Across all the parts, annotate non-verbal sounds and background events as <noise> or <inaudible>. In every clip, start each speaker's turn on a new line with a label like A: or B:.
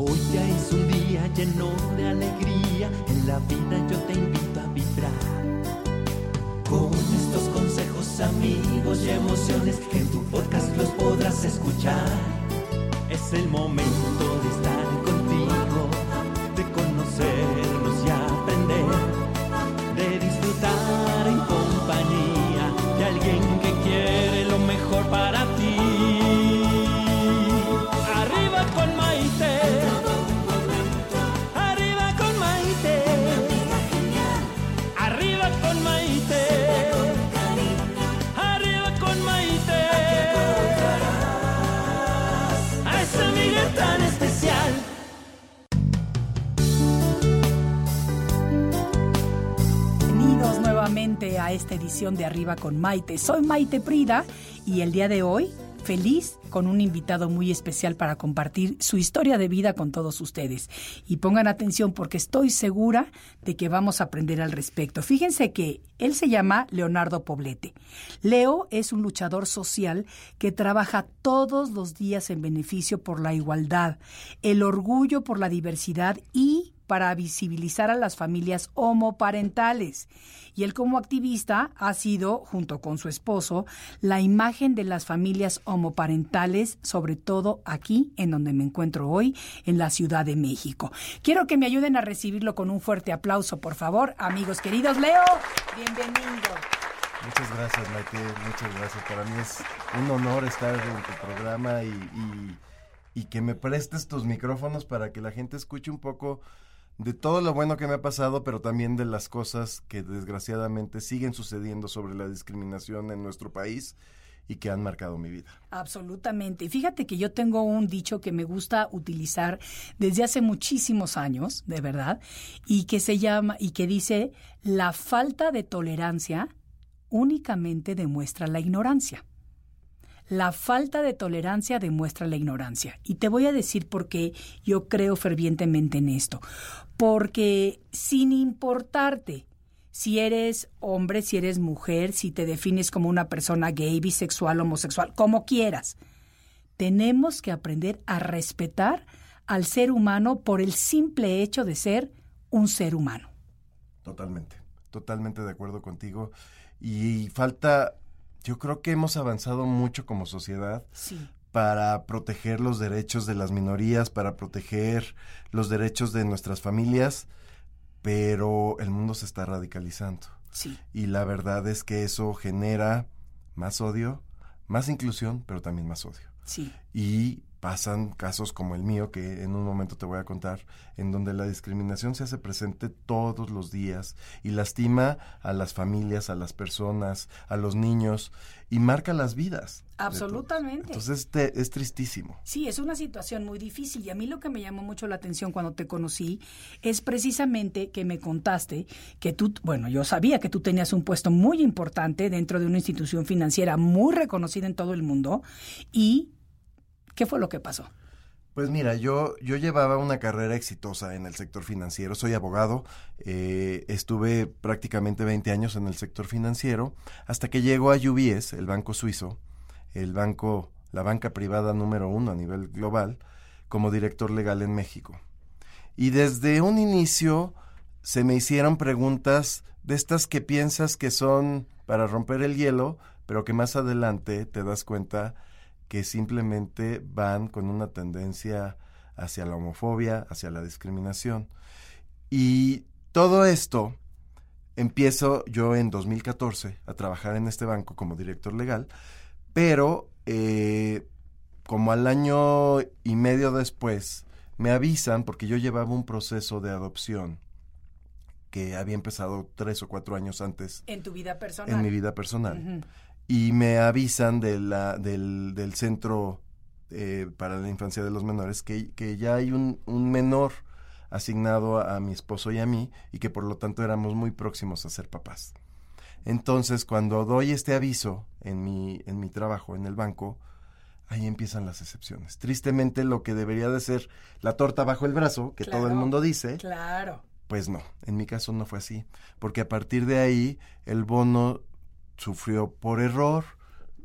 A: Hoy ya es un día lleno de alegría, en la vida yo te invito a vibrar. Con estos consejos, amigos y emociones, en tu podcast los podrás escuchar. Es el momento
B: esta edición de Arriba con Maite. Soy Maite Prida y el día de hoy feliz con un invitado muy especial para compartir su historia de vida con todos ustedes. Y pongan atención porque estoy segura de que vamos a aprender al respecto. Fíjense que él se llama Leonardo Poblete. Leo es un luchador social que trabaja todos los días en beneficio por la igualdad, el orgullo por la diversidad y para visibilizar a las familias homoparentales. Y él como activista ha sido, junto con su esposo, la imagen de las familias homoparentales, sobre todo aquí en donde me encuentro hoy, en la Ciudad de México. Quiero que me ayuden a recibirlo con un fuerte aplauso, por favor, amigos queridos. Leo, bienvenido.
C: Muchas gracias, Maite. Muchas gracias. Para mí es un honor estar en tu programa y, y, y que me prestes tus micrófonos para que la gente escuche un poco de todo lo bueno que me ha pasado, pero también de las cosas que desgraciadamente siguen sucediendo sobre la discriminación en nuestro país y que han marcado mi vida.
B: Absolutamente. Y fíjate que yo tengo un dicho que me gusta utilizar desde hace muchísimos años, de verdad, y que se llama y que dice la falta de tolerancia únicamente demuestra la ignorancia. La falta de tolerancia demuestra la ignorancia. Y te voy a decir por qué yo creo fervientemente en esto. Porque sin importarte si eres hombre, si eres mujer, si te defines como una persona gay, bisexual, homosexual, como quieras, tenemos que aprender a respetar al ser humano por el simple hecho de ser un ser humano.
C: Totalmente, totalmente de acuerdo contigo. Y falta yo creo que hemos avanzado mucho como sociedad
B: Sí.
C: Para proteger los derechos de las minorías, para proteger los derechos de nuestras familias, pero el mundo se está radicalizando.
B: Sí.
C: Y la verdad es que eso genera más odio, más inclusión, pero también más odio.
B: Sí.
C: Y pasan casos como el mío, que en un momento te voy a contar, en donde la discriminación se hace presente todos los días y lastima a las familias, a las personas, a los niños y marca las vidas.
B: Absolutamente.
C: Entonces es tristísimo.
B: Sí, es una situación muy difícil y a mí lo que me llamó mucho la atención cuando te conocí es precisamente que me contaste que tú, bueno, yo sabía que tú tenías un puesto muy importante dentro de una institución financiera muy reconocida en todo el mundo y ¿qué fue lo que pasó?
C: Pues mira, yo, yo llevaba una carrera exitosa en el sector financiero, soy abogado, eh, estuve prácticamente 20 años en el sector financiero, hasta que llegó a UBS, el banco suizo, el banco, la banca privada número uno a nivel global, como director legal en México. Y desde un inicio se me hicieron preguntas de estas que piensas que son para romper el hielo, pero que más adelante te das cuenta que simplemente van con una tendencia hacia la homofobia, hacia la discriminación. Y todo esto empiezo yo en 2014 a trabajar en este banco como director legal, pero eh, como al año y medio después me avisan, porque yo llevaba un proceso de adopción que había empezado tres o cuatro años antes.
B: En tu vida personal.
C: En mi vida personal. Y me avisan de la, del, del centro eh, para la infancia de los menores que, que ya hay un, un menor asignado a, mi esposo y a mí y que por lo tanto éramos muy próximos a ser papás. Entonces, cuando doy este aviso en mi, en mi trabajo, en el banco, ahí empiezan las excepciones. Tristemente, lo que debería de ser la torta bajo el brazo, que todo el mundo dice,
B: claro.
C: pues no, en mi caso no fue así, porque a partir de ahí el bono sufrió por error,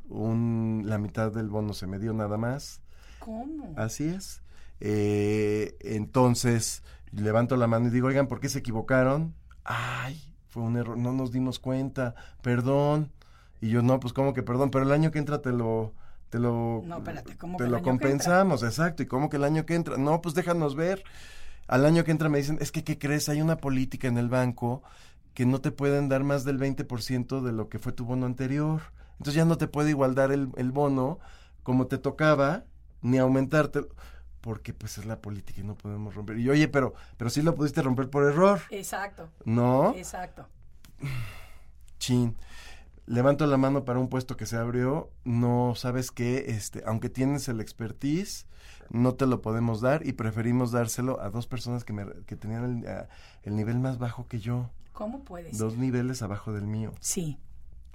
C: un, la mitad del bono se me dio nada más.
B: ¿Cómo?
C: Así es. Eh, entonces, levanto la mano y digo, oigan, ¿por qué se equivocaron? Ay, fue un error, no nos dimos cuenta, perdón. Y yo, no, pues como que perdón, pero el año que entra te lo... Te lo,
B: no, espérate, ¿cómo
C: te
B: que
C: lo compensamos, exacto. ¿Y cómo que el año que entra? No, pues déjanos ver. Al año que entra me dicen, es que, ¿qué crees? Hay una política en el banco que no te pueden dar más del 20% de lo que fue tu bono anterior. Entonces ya no te puede igual dar el, el bono como te tocaba, ni aumentarte porque pues es la política y no podemos romper. Y oye, pero, pero sí lo pudiste romper por error.
B: Exacto.
C: ¿No?
B: Exacto.
C: Chin. Levanto la mano para un puesto que se abrió. No sabes qué, este, aunque tienes el expertise, no te lo podemos dar y preferimos dárselo a dos personas que, me, que tenían el, el nivel más bajo que yo.
B: ¿Cómo puedes?
C: Dos niveles abajo del mío.
B: Sí.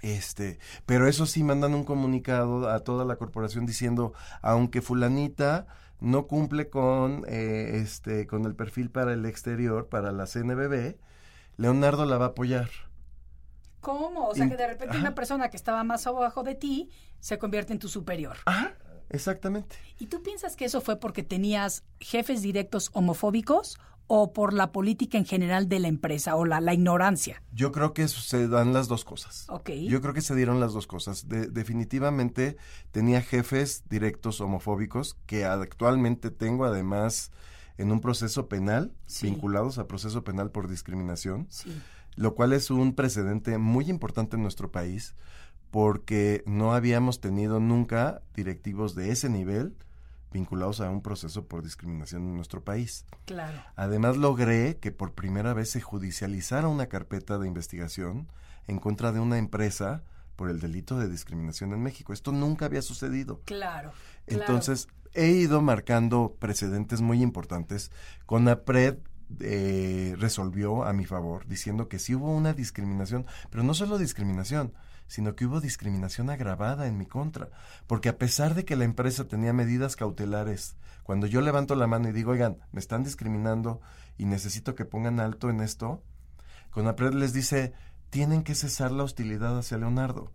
C: Este, pero eso sí mandan un comunicado a toda la corporación diciendo, aunque fulanita no cumple con eh, este con el perfil para el exterior, para la CNBB, Leonardo la va a apoyar.
B: ¿Cómo? O sea, que de repente una persona que estaba más abajo de ti se convierte en tu superior.
C: Ah, exactamente.
B: ¿Y tú piensas que eso fue porque tenías jefes directos homofóbicos o por la política en general de la empresa o la, la ignorancia?
C: Yo creo que se dan las dos cosas.
B: Ok.
C: Yo creo que se dieron las dos cosas. De, definitivamente tenía jefes directos homofóbicos que actualmente tengo además en un proceso penal, sí. vinculados a proceso penal por discriminación,
B: sí.
C: lo cual es un precedente muy importante en nuestro país porque no habíamos tenido nunca directivos de ese nivel vinculados a un proceso por discriminación en nuestro país.
B: Claro.
C: Además logré que por primera vez se judicializara una carpeta de investigación en contra de una empresa por el delito de discriminación en México. Esto nunca había sucedido.
B: Claro.
C: Entonces, claro. he ido marcando precedentes muy importantes. CONAPRED eh, resolvió a mi favor diciendo que sí hubo una discriminación, pero no solo discriminación, sino que hubo discriminación agravada en mi contra, porque a pesar de que la empresa tenía medidas cautelares, cuando yo levanto la mano y digo, oigan, me están discriminando y necesito que pongan alto en esto, Conapred les dice, tienen que cesar la hostilidad hacia Leonardo,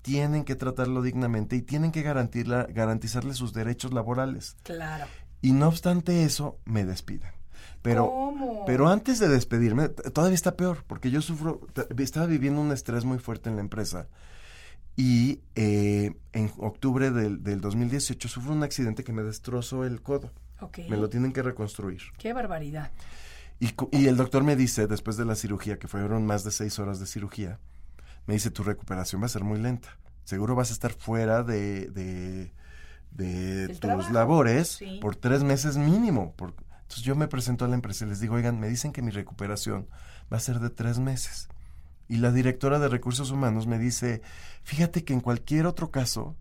C: tienen que tratarlo dignamente y tienen que garantizarle sus derechos laborales.
B: Claro.
C: Y no obstante eso, me despiden. Pero,
B: ¿Cómo?
C: pero antes de despedirme, todavía está peor, porque yo sufro, estaba viviendo un estrés muy fuerte en la empresa. Y eh, en octubre del, del, 2018 sufro un accidente que me destrozó el codo.
B: Okay.
C: Me lo tienen que reconstruir.
B: Qué barbaridad.
C: Y, y, el doctor me dice, después de la cirugía, que fueron más de seis horas de cirugía, me dice, tu recuperación va a ser muy lenta. Seguro vas a estar fuera de, de, de tus
B: trabajo?
C: labores
B: Sí.
C: por tres meses mínimo. Por, entonces yo me presento a la empresa y les digo, oigan, me dicen que mi recuperación va a ser de tres meses. Y la directora de recursos humanos me dice, fíjate que en cualquier otro caso,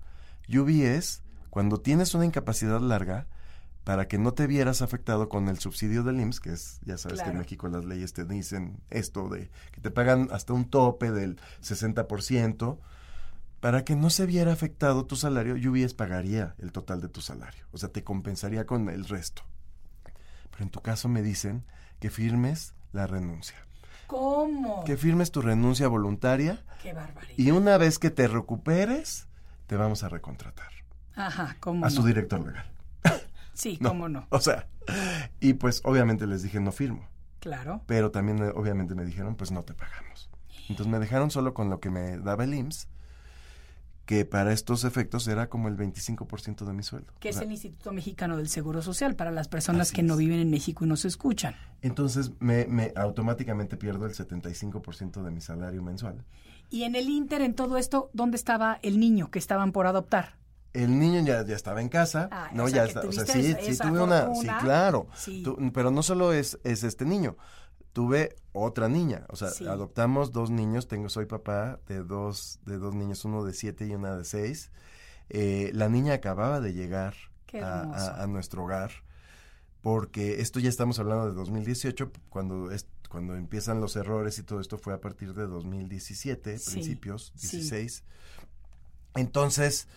C: UBS, cuando tienes una incapacidad larga, para que no te vieras afectado con el subsidio del IMSS, que es, ya sabes que en. México las leyes te dicen esto de que te pagan hasta un tope del 60%, para que no se viera afectado tu salario, UBS pagaría el total de tu salario, o sea, te compensaría con el resto. En tu caso me dicen que firmes la renuncia,
B: ¿Cómo?
C: que firmes tu renuncia voluntaria
B: Qué barbaridad.
C: y una vez que te recuperes, te vamos a recontratar
B: Ajá, ¿cómo
C: a
B: no?
C: su director legal. <laughs>
B: Sí,
C: No.
B: cómo no.
C: O sea, y pues obviamente les dije no firmo,
B: Claro.
C: pero también eh, obviamente me dijeron pues no te pagamos. Entonces me dejaron solo con lo que me daba el IMSS, que para estos efectos era como el 25% de mi sueldo.
B: Que
C: O
B: es
C: sea,
B: el Instituto Mexicano del Seguro Social para las personas que no
C: es.
B: viven en México y nos escuchan.
C: Entonces me, me automáticamente pierdo el 75% de mi salario mensual.
B: Y en el Inter, en todo esto, ¿dónde estaba el niño que estaban por adoptar?
C: El niño ya, ya estaba en casa,
B: Ah,
C: no
B: o sea,
C: ya está, o sea, sí,
B: esa-
C: sí
B: esa
C: tuve una, sí
B: fortuna.
C: claro,
B: Sí.
C: Tu- pero no solo es, es este niño, tuve otra niña, o sea,
B: Sí.
C: adoptamos dos niños, tengo, soy papá de dos, de dos niños, uno de siete y una de seis, Eh, la niña acababa de llegar a,
B: hermoso.
C: a- a nuestro hogar, porque esto ya estamos hablando de 2018, cuando es, cuando empiezan los errores y todo esto fue a partir de 2017,
B: Sí,
C: principios,
B: sí.
C: 16. Entonces,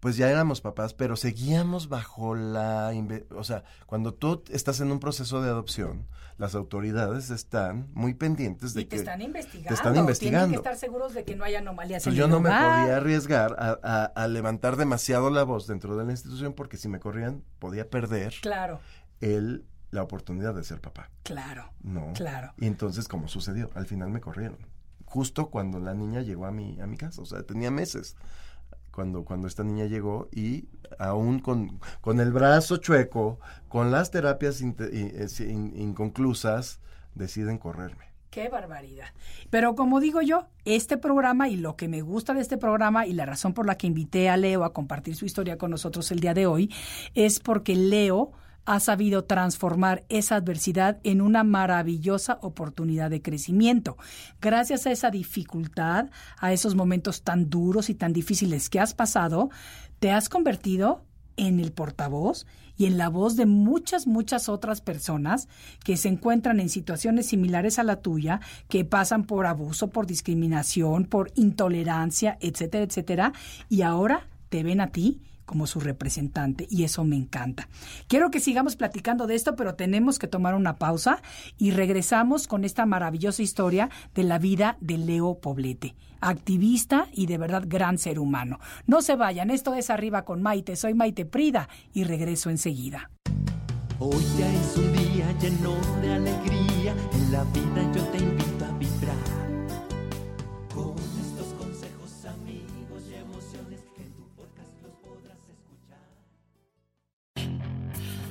C: pues ya éramos papás, pero seguíamos bajo la... O sea, cuando tú estás en un proceso de adopción, las autoridades están muy pendientes de
B: Y te
C: que...
B: están investigando.
C: te están
B: Tienen
C: investigando.
B: que estar seguros de que no hay anomalías
C: Pues
B: en
C: yo no me podía arriesgar a, a- a levantar demasiado la voz dentro de la institución porque si me corrían podía perder
B: Claro,
C: el, la oportunidad de ser papá.
B: claro,
C: No.
B: claro.
C: Y entonces, como sucedió, al final me corrieron. Justo cuando la niña llegó a mi, a mi casa, o sea, tenía meses. Cuando, cuando esta niña llegó y aún con, con el brazo chueco, con las terapias in- inconclusas, deciden correrme.
B: Qué barbaridad. Pero como digo yo, este programa y lo que me gusta de este programa y la razón por la que invité a Leo a compartir su historia con nosotros el día de hoy es porque Leo ha sabido transformar esa adversidad en una maravillosa oportunidad de crecimiento. Gracias a esa dificultad, a esos momentos tan duros y tan difíciles que has pasado, te has convertido en el portavoz y en la voz de muchas, muchas otras personas que se encuentran en situaciones similares a la tuya, que pasan por abuso, por discriminación, por intolerancia, etcétera, etcétera, y ahora te ven a ti como su representante y eso me encanta. Quiero que sigamos platicando de esto, pero tenemos que tomar una pausa y regresamos con esta maravillosa historia de la vida de Leo Poblete, activista y de verdad gran ser humano. No se vayan, esto es Arriba con Maite, soy Maite Prida y regreso enseguida.
A: Hoy ya es un día lleno de alegría, en la vida yo te invito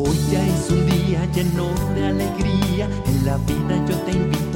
A: Hoy ya es un día lleno de alegría, en la vida yo te invito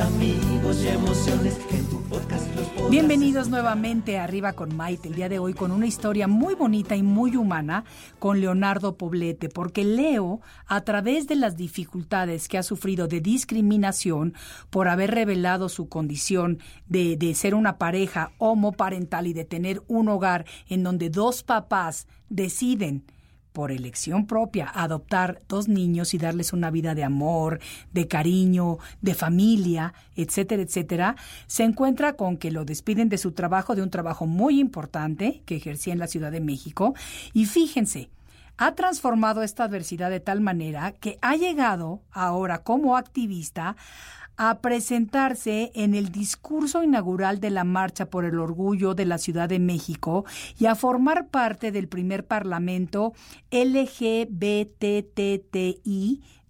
A: amigos y emociones que tu podcast los
B: Bienvenidos nuevamente a Arriba con Maite, el día de hoy con una historia muy bonita y muy humana con Leonardo Poblete, porque Leo, a través de las dificultades que ha sufrido de discriminación por haber revelado su condición de, de ser una pareja homoparental y de tener un hogar en donde dos papás deciden por elección propia, adoptar dos niños y darles una vida de amor, de cariño, de familia, etcétera, etcétera, se encuentra con que lo despiden de su trabajo, de un trabajo muy importante que ejercía en la Ciudad de México. Y fíjense, ha transformado esta adversidad de tal manera que ha llegado ahora como activista a presentarse en el discurso inaugural de la Marcha por el Orgullo de la Ciudad de México y a formar parte del primer Parlamento LGBTTI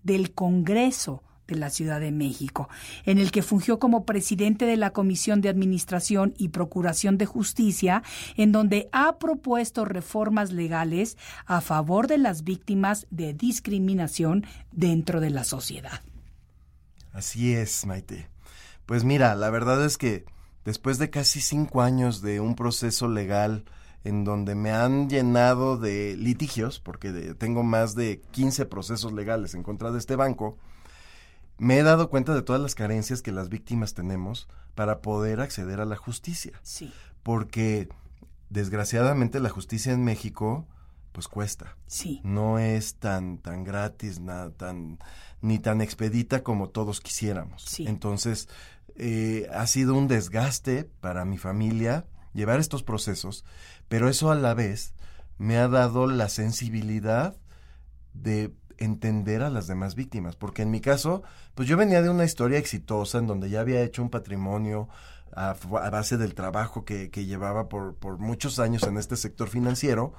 B: del Congreso de la Ciudad de México, en el que fungió como presidente de la Comisión de Administración y Procuración de Justicia, en donde ha propuesto reformas legales a favor de las víctimas de discriminación dentro de la sociedad.
C: Así es, Maite. Pues mira, la verdad es que después de casi cinco años de un proceso legal en donde me han llenado de litigios, porque de- tengo más de 15 procesos legales en contra de este banco, me he dado cuenta de todas las carencias que las víctimas tenemos para poder acceder a la justicia.
B: Sí.
C: Porque desgraciadamente la justicia en México pues cuesta.
B: Sí.
C: No es tan, tan gratis, nada, tan, ni tan expedita como todos quisiéramos.
B: Sí.
C: Entonces, eh, ha sido un desgaste para mi familia llevar estos procesos, pero eso a la vez me ha dado la sensibilidad de entender a las demás víctimas, porque en mi caso, pues yo venía de una historia exitosa en donde ya había hecho un patrimonio a, a base del trabajo que, que llevaba por, por muchos años en este sector financiero,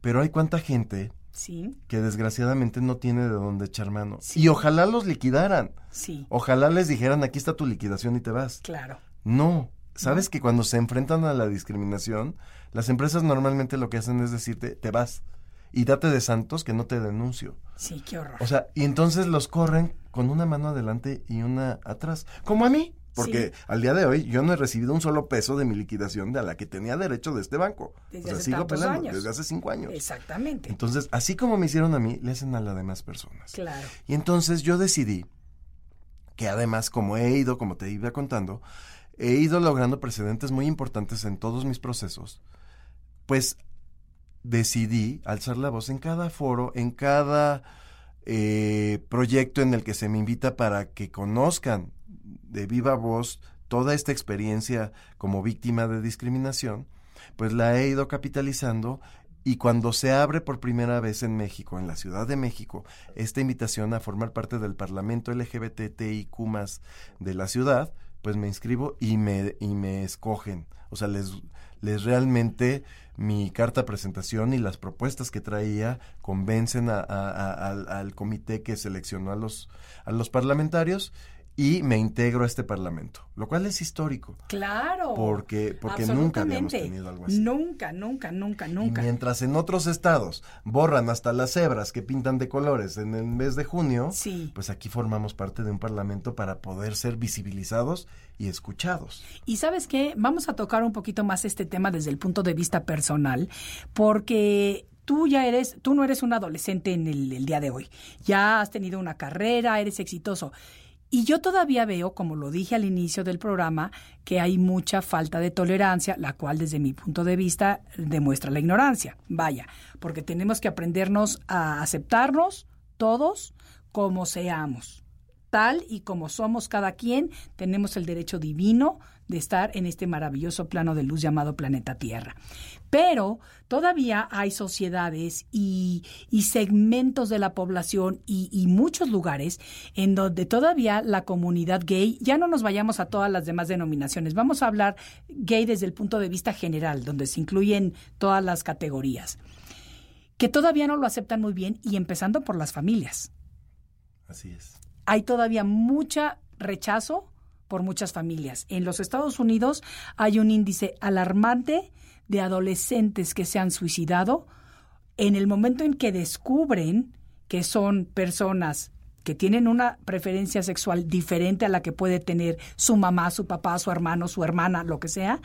C: pero hay cuánta gente
B: Sí.
C: que desgraciadamente no tiene de dónde echar mano.
B: Sí.
C: Y ojalá los liquidaran.
B: Sí.
C: Ojalá les dijeran, aquí está tu liquidación y te vas.
B: Claro.
C: No. Sabes que cuando se enfrentan a la discriminación, las empresas normalmente lo que hacen es decirte, te vas. Y date de santos que no te denuncio.
B: Sí, qué horror.
C: O sea, y entonces los corren con una mano adelante y una atrás. Como a mí. Porque
B: Sí.
C: al día de hoy yo no he recibido un solo peso de mi liquidación de a la que tenía derecho de este banco.
B: Desde
C: o sea,
B: hace
C: sigo
B: años.
C: desde hace cinco años.
B: Exactamente.
C: Entonces, así como me hicieron a mí, le hacen a las demás personas.
B: claro.
C: Y entonces yo decidí que además, como he ido, como te iba contando, he ido logrando precedentes muy importantes en todos mis procesos, pues decidí alzar la voz en cada foro, en cada eh, proyecto en el que se me invita para que conozcan de viva voz toda esta experiencia como víctima de discriminación, pues la he ido capitalizando y cuando se abre por primera vez en México, en la Ciudad de México, esta invitación a formar parte del Parlamento LGBTIQ de la ciudad, pues me inscribo y me, y me escogen. O sea, les, les realmente mi carta presentación y las propuestas que traía convencen a- al, al comité que seleccionó a los, a los parlamentarios y me integro a este parlamento, lo cual es histórico.
B: Claro.
C: Porque- porque nunca habíamos tenido algo así.
B: Nunca, nunca, nunca,
C: Y
B: nunca.
C: mientras en otros estados borran hasta las cebras que pintan de colores en el mes de junio,
B: Sí.
C: pues aquí formamos parte de un parlamento para poder ser visibilizados y escuchados.
B: Y sabes qué, vamos a tocar un poquito más este tema desde el punto de vista personal, porque tú ya eres, tú no eres un adolescente en el, el día de hoy. Ya has tenido una carrera, eres exitoso. Y yo todavía veo, como lo dije al inicio del programa, que hay mucha falta de tolerancia, la cual desde mi punto de vista demuestra la ignorancia. Vaya, porque tenemos que aprendernos a aceptarnos todos como seamos tal y como somos cada quien, tenemos el derecho divino de estar en este maravilloso plano de luz llamado planeta Tierra. Pero todavía hay sociedades y, y segmentos de la población y, y muchos lugares en donde todavía la comunidad gay, ya no nos vayamos a todas las demás denominaciones, vamos a hablar gay desde el punto de vista general, donde se incluyen todas las categorías, que todavía no lo aceptan muy bien y empezando por las familias
C: Así es.
B: hay todavía mucha rechazo por muchas familias. En los Estados Unidos hay un índice alarmante de adolescentes que se han suicidado en el momento en que descubren que son personas que tienen una preferencia sexual diferente a la que puede tener su mamá, su papá, su hermano, su hermana, lo que sea,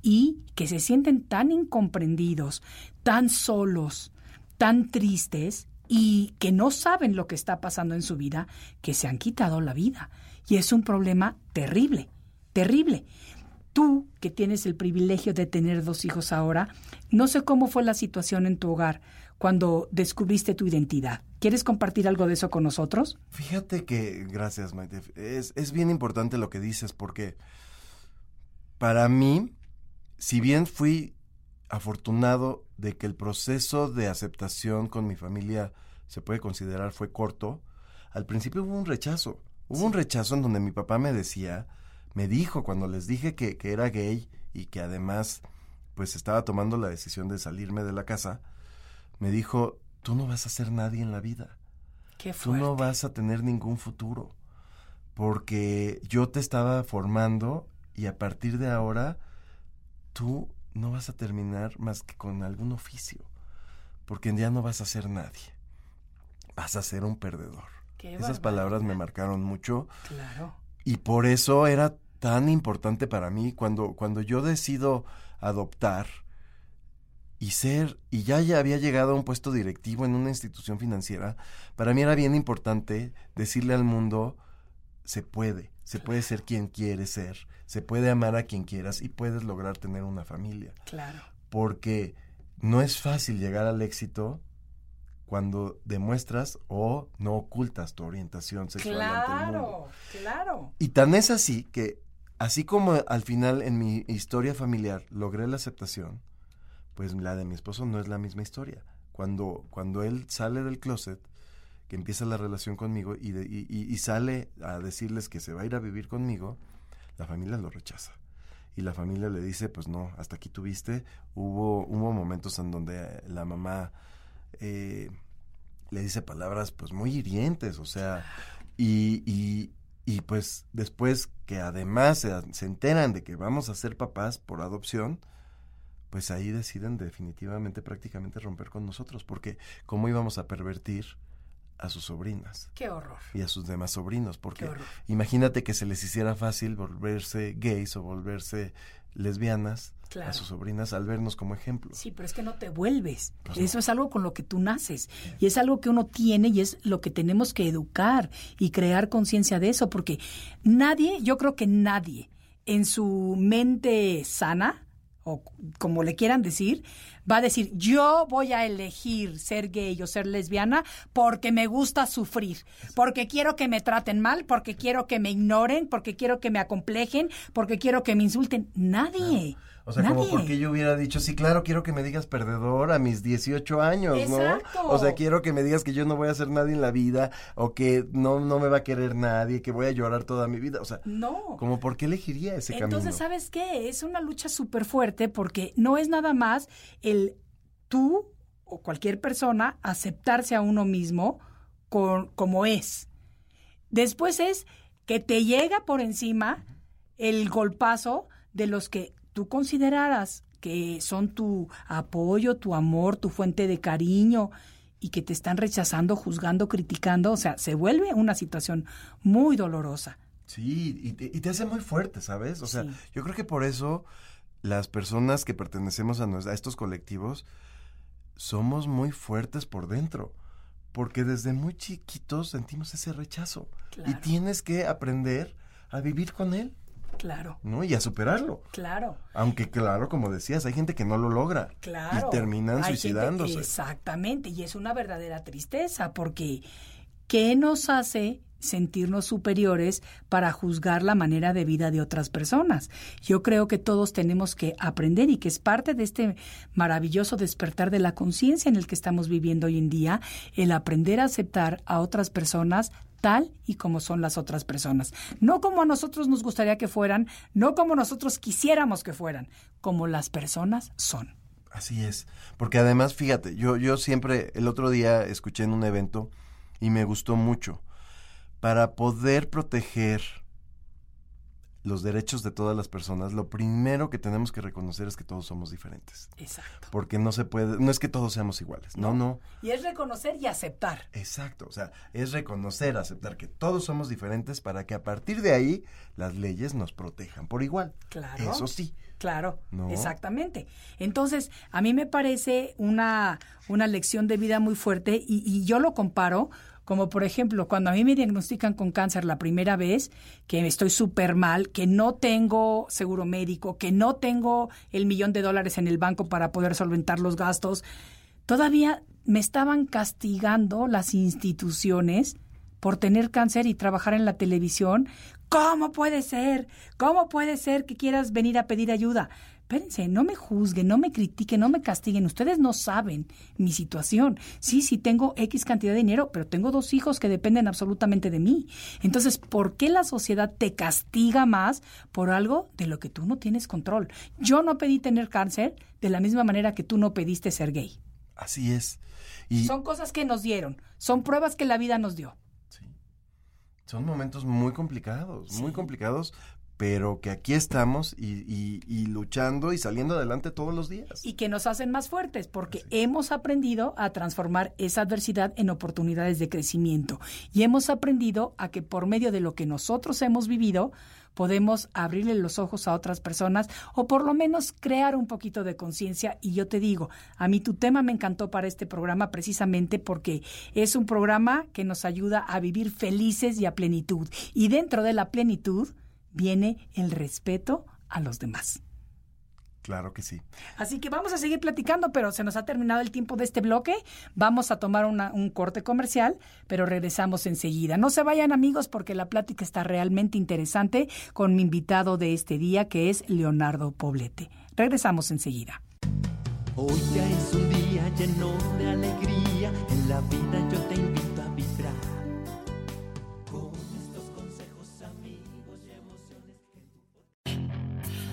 B: y que se sienten tan incomprendidos, tan solos, tan tristes y que no saben lo que está pasando en su vida, que se han quitado la vida. Y es un problema terrible, terrible. Tú, que tienes el privilegio de tener dos hijos ahora, no sé cómo fue la situación en tu hogar cuando descubriste tu identidad. ¿Quieres compartir algo de eso con nosotros?
C: Fíjate que, gracias Maite, es, es bien importante lo que dices porque para mí, si bien fui afortunado de que el proceso de aceptación con mi familia se puede considerar fue corto, al principio hubo un rechazo. Hubo un rechazo en donde mi papá me decía, me dijo cuando les dije que, que era gay y que además pues estaba tomando la decisión de salirme de la casa, me dijo, tú no vas a ser nadie en la vida
B: Qué
C: tú no vas a tener ningún futuro. Porque yo te estaba formando y a partir de ahora tú no vas a terminar más que con algún oficio. Porque ya no vas a ser nadie. Vas a ser un perdedor.
B: Qué
C: Esas palabras me marcaron mucho
B: Claro.
C: y por eso era tan importante para mí cuando, cuando yo decido adoptar y ser, y ya, ya había llegado a un puesto directivo en una institución financiera, para mí era bien importante decirle al mundo, se puede, se puede ser quien quiere ser, se puede amar a quien quieras y puedes lograr tener una familia.
B: Claro.
C: Porque no es fácil llegar al éxito cuando demuestras o no ocultas tu orientación sexual ante el mundo.
B: Claro, claro.
C: Y tan es así que, así como al final en mi historia familiar logré la aceptación, pues la de mi esposo no es la misma historia. Cuando, cuando él sale del closet, que empieza la relación conmigo y, sale a decirles que se va a ir a vivir conmigo, la familia lo rechaza. Y la familia le dice, pues no, hasta aquí tuviste. Hubo, hubo momentos en donde la mamá eh, le dice palabras pues muy hirientes, o sea, y, y, pues después que además se, enteran de que vamos a ser papás por adopción, pues ahí deciden definitivamente prácticamente romper con nosotros, porque cómo íbamos a pervertir a sus sobrinas
B: Qué horror.
C: y a sus demás sobrinos, porque imagínate que se les hiciera fácil volverse gays o volverse lesbianas
B: Claro.
C: a sus sobrinas al vernos como ejemplo.
B: Sí, pero es que no te vuelves.
C: Pues
B: Eso
C: no.
B: es algo con lo que tú naces. Y es algo que uno tiene y es lo que tenemos que educar y crear conciencia de eso. Porque nadie, yo creo que nadie en su mente sana, o como le quieran decir, va a decir, yo voy a elegir ser gay o ser lesbiana porque me gusta sufrir, porque quiero que me traten mal, porque quiero que me ignoren, porque quiero que me acomplejen, porque quiero que me insulten. Nadie.
C: O sea, como
B: Nadie.
C: porque yo hubiera dicho, sí, claro, quiero que me digas perdedor a mis 18 años, ¿no?
B: Exacto.
C: O sea, quiero que me digas que yo no voy a ser nadie en la vida o que no, no me va a querer nadie, que voy a llorar toda mi vida. O sea,
B: No.
C: como por qué elegiría ese
B: Entonces,
C: camino.
B: ¿sabes qué? Es una lucha súper fuerte porque no es nada más el tú o cualquier persona aceptarse a uno mismo con, como es. Después es que te llega por encima el golpazo de los que tú consideraras que son tu apoyo, tu amor, tu fuente de cariño y que te están rechazando, juzgando, criticando. O sea, se vuelve una situación muy dolorosa.
C: Sí, y te, y te hace muy fuerte, ¿sabes? O sea,
B: Sí.
C: yo creo que por eso las personas que pertenecemos a, nos- a estos colectivos somos muy fuertes por dentro. Porque desde muy chiquitos sentimos ese rechazo. Y tienes que aprender a vivir con él,
B: Claro,
C: ¿no? Y a superarlo.
B: claro.
C: Aunque claro, como decías, hay gente que no lo logra.
B: Claro.
C: Y terminan
B: Hay gente-
C: suicidándose.
B: exactamente, y es una verdadera tristeza porque ¿qué nos hace sentirnos superiores para juzgar la manera de vida de otras personas? Yo creo que todos tenemos que aprender y que es parte de este maravilloso despertar de la conciencia en el que estamos viviendo hoy en día, el aprender a aceptar a otras personas tal y como son las otras personas. No como a nosotros nos gustaría que fueran, no como nosotros quisiéramos que fueran, como las personas son.
C: Así es. Porque además, fíjate, yo, yo siempre, el otro día escuché en un evento y me gustó mucho. Para poder proteger los derechos de todas las personas, lo primero que tenemos que reconocer es que todos somos diferentes.
B: Exacto.
C: Porque no se puede, no es que todos seamos iguales. No, no.
B: Y es reconocer y aceptar.
C: Exacto. O sea, es reconocer, aceptar que todos somos diferentes para que a partir de ahí las leyes nos protejan por igual.
B: Claro.
C: Eso sí.
B: Claro,
C: No.
B: exactamente. Entonces, a mí me parece una, una lección de vida muy fuerte y, y yo lo comparo como, por ejemplo, cuando a mí me diagnostican con cáncer la primera vez, que estoy súper mal, que no tengo seguro médico, que no tengo el millón de dólares en el banco para poder solventar los gastos, todavía me estaban castigando las instituciones por tener cáncer y trabajar en la televisión. ¿Cómo puede ser? ¿Cómo puede ser que quieras venir a pedir ayuda? Espérense, no me juzguen, no me critiquen, no me castiguen. Ustedes no saben mi situación. Sí, sí tengo X cantidad de dinero, pero tengo dos hijos que dependen absolutamente de mí. Entonces, ¿por qué la sociedad te castiga más por algo de lo que tú no tienes control? Yo no pedí tener cáncer de la misma manera que tú no pediste ser gay.
C: Así es. Y
B: Son cosas que nos dieron, son pruebas que la vida nos dio.
C: Son momentos muy complicados, muy complicados, pero que aquí estamos y, y- y luchando y saliendo adelante todos los días.
B: y que nos hacen más fuertes porque hemos aprendido a transformar esa adversidad en oportunidades de crecimiento. Y hemos aprendido a que por medio de lo que nosotros hemos vivido podemos abrirle los ojos a otras personas o por lo menos crear un poquito de conciencia y yo te digo, a mí tu tema me encantó para este programa precisamente porque es un programa que nos ayuda a vivir felices y a plenitud y dentro de la plenitud viene el respeto a los demás.
C: Claro que sí.
B: Así que vamos a seguir platicando, pero se nos ha terminado el tiempo de este bloque. Vamos a tomar una- un corte comercial, pero regresamos enseguida. No se vayan amigos porque la plática está realmente interesante con mi invitado de este día que es Leonardo Poblete. Regresamos enseguida.
A: Hoy ya es un día lleno de alegría, en la vida yo te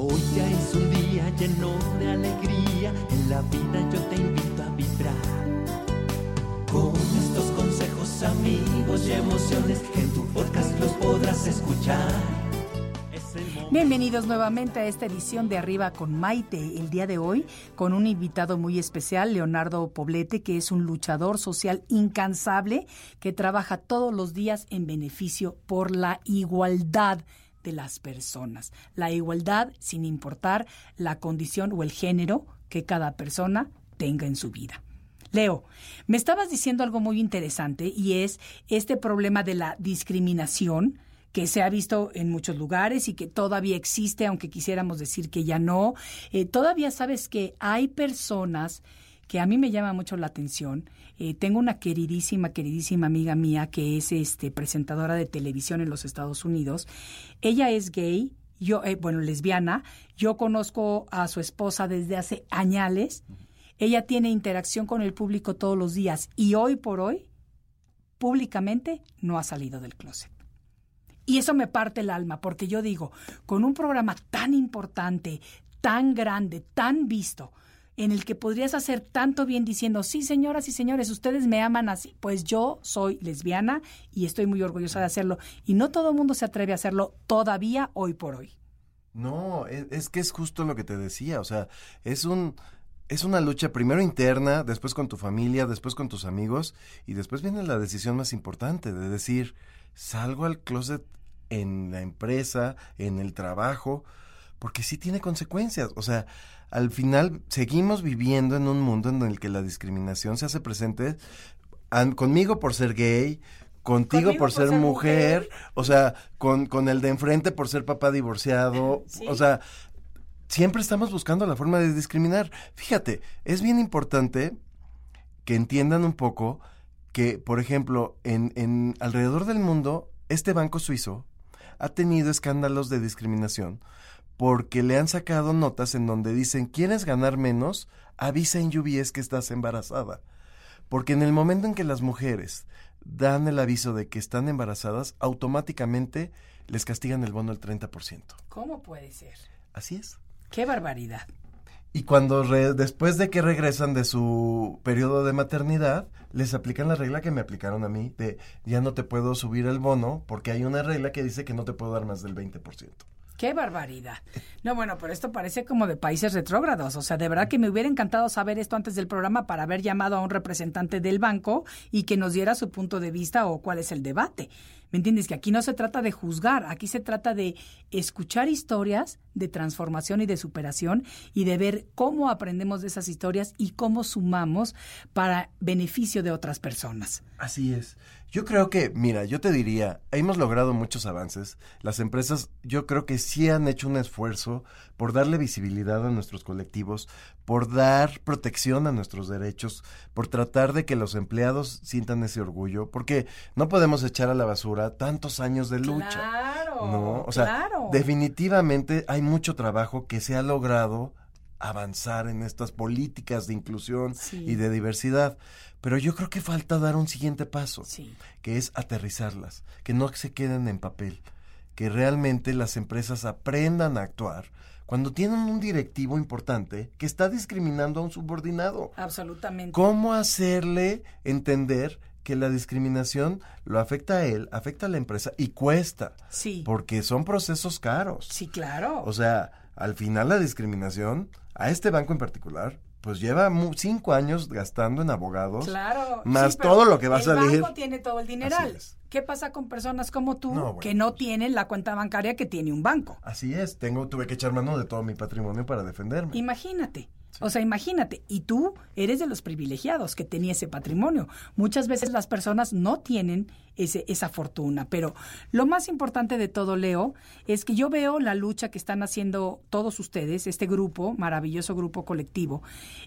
A: Hoy ya es un día lleno de alegría, en la vida yo te invito a vibrar. Con estos consejos, amigos y emociones en tu podcast los podrás escuchar.
B: Bienvenidos nuevamente a esta edición de Arriba con Maite. El día de hoy con un invitado muy especial, Leonardo Poblete, que es un luchador social incansable que trabaja todos los días en beneficio por la igualdad de las personas. La igualdad sin importar la condición o el género que cada persona tenga en su vida. Leo, me estabas diciendo algo muy interesante y es este problema de la discriminación que se ha visto en muchos lugares y que todavía existe, aunque quisiéramos decir que ya no. Eh, todavía sabes que hay personas que a mí me llama mucho la atención. Eh, tengo una queridísima, queridísima amiga mía que es este, presentadora de televisión en los Estados Unidos. Ella es gay, yo, eh, bueno, lesbiana. Yo conozco a su esposa desde hace añales. Ella tiene interacción con el público todos los días y hoy por hoy, públicamente, no ha salido del closet. Y eso me parte el alma, porque yo digo, con un programa tan importante, tan grande, tan visto, en el que podrías hacer tanto bien diciendo, sí, señoras y señores, ustedes me aman así, pues yo soy lesbiana y estoy muy orgullosa de hacerlo. Y no todo el mundo se atreve a hacerlo todavía hoy por hoy.
C: No, es, es que es justo lo que te decía, o sea, es un es una lucha primero interna, después con tu familia, después con tus amigos y después viene la decisión más importante de decir, salgo al closet en la empresa, en el trabajo, porque sí tiene consecuencias, o sea, al final seguimos viviendo en un mundo en el que la discriminación se hace presente an- conmigo por ser gay, contigo, por,
B: por
C: ser,
B: ser
C: mujer,
B: mujer.
C: o sea, con, con el de enfrente por ser papá divorciado, <laughs>
B: Sí.
C: o sea, siempre estamos buscando la forma de discriminar. Fíjate, es bien importante que entiendan un poco que, por ejemplo, en, en alrededor del mundo, este banco suizo ha tenido escándalos de discriminación porque le han sacado notas en donde dicen, ¿quieres ganar menos? Avisa en UBS que estás embarazada. Porque en el momento en que las mujeres dan el aviso de que están embarazadas, automáticamente les castigan el bono al 30%.
B: ¿Cómo puede ser?
C: Así es.
B: Qué barbaridad.
C: Y cuando re- después de que regresan de su periodo de maternidad, les aplican la regla que me aplicaron a mí, de ya no te puedo subir el bono porque hay una regla que dice que no te puedo dar más del 20%.
B: Qué barbaridad. No, bueno, pero esto parece como de países retrógrados. O sea, de verdad que me hubiera encantado saber esto antes del programa para haber llamado a un representante del banco y que nos diera su punto de vista o cuál es el debate. ¿Me entiendes? Que aquí no se trata de juzgar, aquí se trata de escuchar historias de transformación y de superación y de ver cómo aprendemos de esas historias y cómo sumamos para beneficio de otras personas.
C: Así es. Yo creo que, mira, yo te diría, hemos logrado muchos avances. Las empresas, yo creo que sí han hecho un esfuerzo por darle visibilidad a nuestros colectivos, por dar protección a nuestros derechos, por tratar de que los empleados sientan ese orgullo, porque no podemos echar a la basura tantos años de lucha.
B: Claro.
C: No, o sea,
B: claro.
C: definitivamente hay mucho trabajo que se ha logrado avanzar en estas políticas de inclusión
B: Sí.
C: y de diversidad. Pero yo creo que falta dar un siguiente paso,
B: Sí.
C: que es aterrizarlas, que no se queden en papel, que realmente las empresas aprendan a actuar cuando tienen un directivo importante que está discriminando a un subordinado.
B: Absolutamente.
C: ¿Cómo hacerle entender que la discriminación lo afecta a él, afecta a la empresa y cuesta.
B: Sí.
C: Porque son procesos caros.
B: Sí, claro.
C: O sea, al final la discriminación, a este banco en particular, pues lleva cinco años gastando en abogados.
B: Claro.
C: Más todo lo que va a salir.
B: El banco tiene todo el dineral. ¿Qué pasa con personas como tú que no pues tienen la cuenta bancaria que tiene un banco?
C: Así es. Tengo, tuve que echar mano de todo mi patrimonio para defenderme.
B: Imagínate. O sea, imagínate, y tú eres de los privilegiados que tenía ese patrimonio. Muchas veces las personas no tienen ese, esa fortuna, pero lo más importante de todo, Leo, es que yo veo la lucha que están haciendo todos ustedes, este grupo, maravilloso grupo colectivo,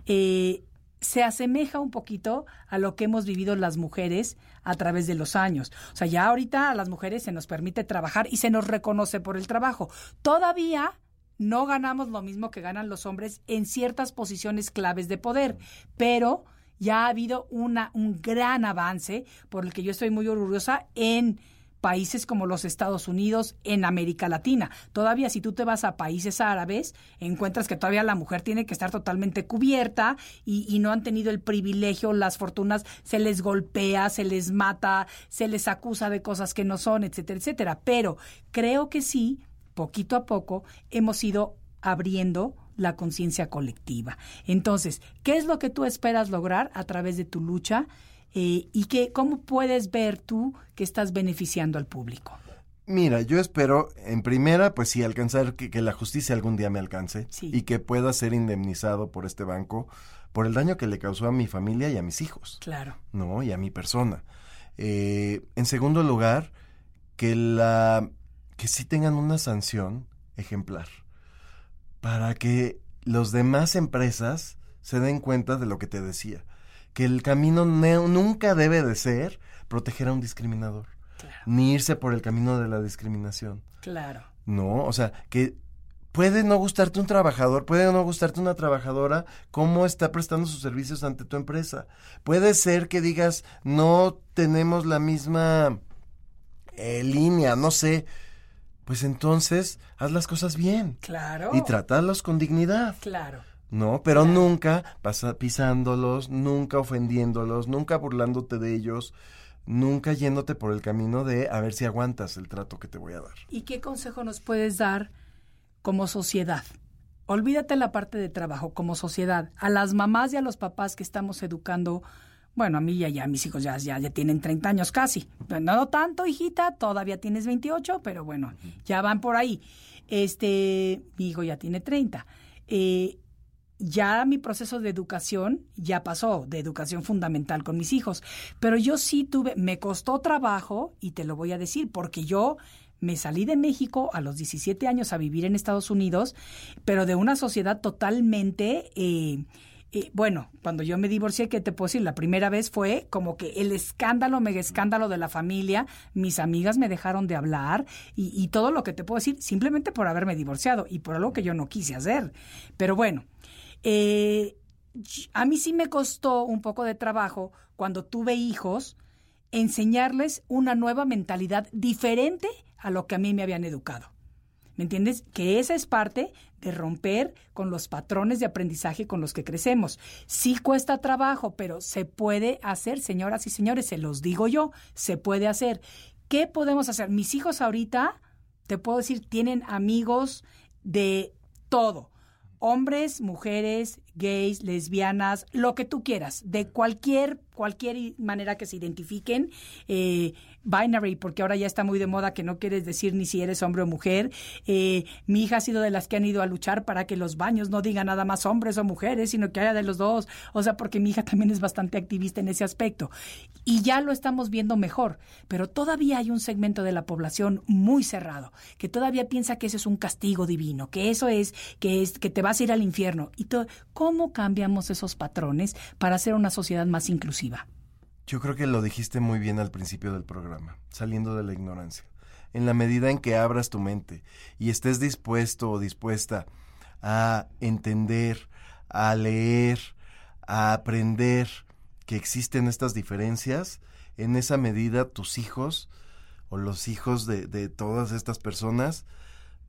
B: eh, se asemeja un poquito a lo que hemos vivido las mujeres a través de los años. O sea, ya ahorita a las mujeres se nos permite trabajar y se nos reconoce por el trabajo. Todavía no ganamos lo mismo que ganan los hombres en ciertas posiciones claves de poder, pero ya ha habido una, un gran avance por el que yo estoy muy orgullosa en países como los Estados Unidos, en América Latina. Todavía si tú te vas a países árabes, encuentras que todavía la mujer tiene que estar totalmente cubierta y, y, no han tenido el privilegio, las fortunas, se les golpea, se les mata, se les acusa de cosas que no son, etcétera, etcétera. Pero creo que sí poquito a poco hemos ido abriendo la conciencia colectiva. Entonces, ¿qué es lo que tú esperas lograr a través de tu lucha eh, y qué, cómo puedes ver tú que estás beneficiando al público?
C: Mira, yo espero, en primera, pues sí, alcanzar que, la justicia algún día me alcance y que pueda ser indemnizado por este banco por el daño que le causó a mi familia y a mis hijos.
B: Claro.
C: No, y a mi persona. Eh, en segundo lugar, que la que sí tengan una sanción ejemplar para que los demás empresas se den cuenta de lo que te decía, que el camino nunca debe de ser proteger a un discriminador, ni irse por el camino de la discriminación.
B: Claro.
C: No, o sea, que puede no gustarte un trabajador, puede no gustarte una trabajadora, cómo está prestando sus servicios ante tu empresa. Puede ser que digas, no tenemos la misma eh, línea, no sé, pues entonces haz las cosas bien.
B: Claro.
C: Y tratarlos con dignidad.
B: Claro.
C: No, pero nunca pasa pisándolos, nunca ofendiéndolos, nunca burlándote de ellos, nunca yéndote por el camino de a ver si aguantas el trato que te voy a dar.
B: ¿Y qué consejo nos puedes dar como sociedad? Olvídate la parte de trabajo, como sociedad, a las mamás y a los papás que estamos educando bueno, a mí ya, ya mis hijos ya, ya, ya tienen 30 años casi. No tanto, hijita, todavía tienes 28, pero bueno, ya van por ahí. Este, mi hijo ya tiene 30. Eh, ya mi proceso de educación ya pasó, de educación fundamental con mis hijos. Pero yo sí tuve, me costó trabajo, y te lo voy a decir, porque yo me salí de México a los 17 años a vivir en Estados Unidos, pero de una sociedad totalmente... Eh, bueno, cuando yo me divorcié, ¿qué te puedo decir? La primera vez fue como que el escándalo, mega escándalo de la familia. Mis amigas me dejaron de hablar y, todo lo que te puedo decir simplemente por haberme divorciado y por algo que yo no quise hacer. Pero bueno, eh, a mí sí me costó un poco de trabajo cuando tuve hijos enseñarles una nueva mentalidad diferente a lo que a mí me habían educado. ¿Me entiendes? Que esa es parte de romper con los patrones de aprendizaje con los que crecemos. Sí cuesta trabajo, pero se puede hacer, señoras y señores, se los digo yo, se puede hacer. ¿Qué podemos hacer? Mis hijos ahorita, te puedo decir, tienen amigos de todo. Hombres, mujeres, gays, lesbianas, lo que tú quieras, de cualquier, cualquier manera que se identifiquen. Eh, binary, porque ahora ya está muy de moda que no quieres decir ni si eres hombre o mujer. Eh, mi hija ha sido de las que han ido a luchar para que los baños no digan nada más hombres o mujeres, sino que haya de los dos. O sea, porque mi hija también es bastante activista en ese aspecto. Y ya lo estamos viendo mejor, pero todavía hay un segmento de la población muy cerrado, que todavía piensa que eso es un castigo divino, que eso es que, es, que te vas a ir al infierno. ¿Y cómo cambiamos esos patrones para hacer una sociedad más inclusiva?
C: Yo creo que lo dijiste muy bien al principio del programa, saliendo de la ignorancia. En la medida en que abras tu mente y estés dispuesto o dispuesta a entender, a leer, a aprender que existen estas diferencias, en esa medida tus hijos o los hijos de, de todas estas personas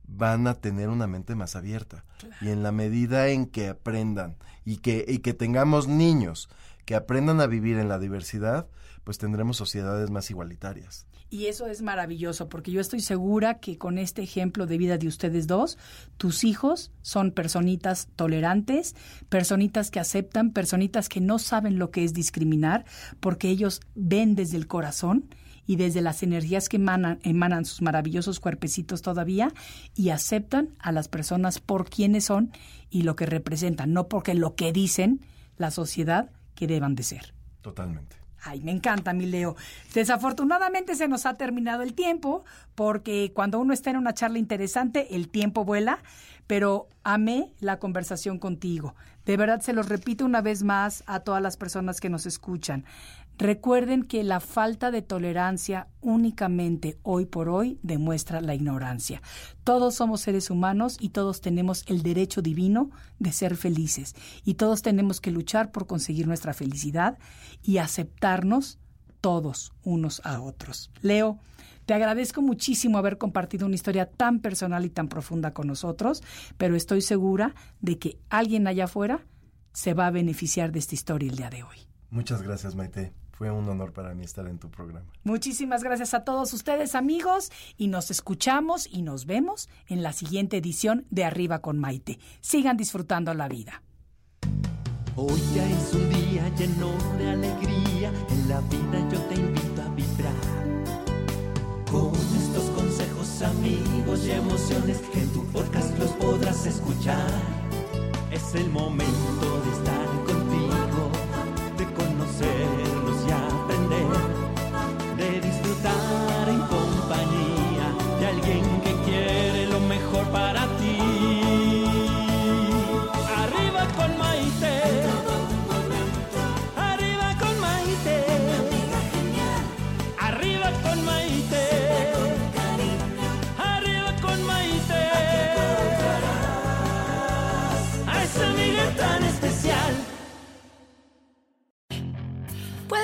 C: van a tener una mente más abierta. Y en la medida en que aprendan y que, y que tengamos niños que aprendan a vivir en la diversidad, pues tendremos sociedades más igualitarias.
B: Y eso es maravilloso, porque yo estoy segura que con este ejemplo de vida de ustedes dos, tus hijos son personitas tolerantes, personitas que aceptan, personitas que no saben lo que es discriminar, porque ellos ven desde el corazón y desde las energías que emanan, emanan sus maravillosos cuerpecitos todavía y aceptan a las personas por quienes son y lo que representan, no porque lo que dicen la sociedad que deban de ser.
C: Totalmente.
B: Ay, me encanta, mi Leo. Desafortunadamente se nos ha terminado el tiempo, porque cuando uno está en una charla interesante, el tiempo vuela, pero amé la conversación contigo. De verdad se los repito una vez más a todas las personas que nos escuchan. Recuerden que la falta de tolerancia únicamente hoy por hoy demuestra la ignorancia. Todos somos seres humanos y todos tenemos el derecho divino de ser felices y todos tenemos que luchar por conseguir nuestra felicidad y aceptarnos todos unos a otros. Leo, te agradezco muchísimo haber compartido una historia tan personal y tan profunda con nosotros, pero estoy segura de que alguien allá afuera se va a beneficiar de esta historia el día de hoy.
C: Muchas gracias, Maite. Fue un honor para mí estar en tu programa.
B: Muchísimas gracias a todos ustedes amigos y nos escuchamos y nos vemos en la siguiente edición de Arriba con Maite. Sigan disfrutando la vida.
A: Hoy ya es un día lleno de alegría, en la vida yo te invito a vibrar. Con estos consejos amigos y emociones que en tu podcast los podrás escuchar. Es el momento de estar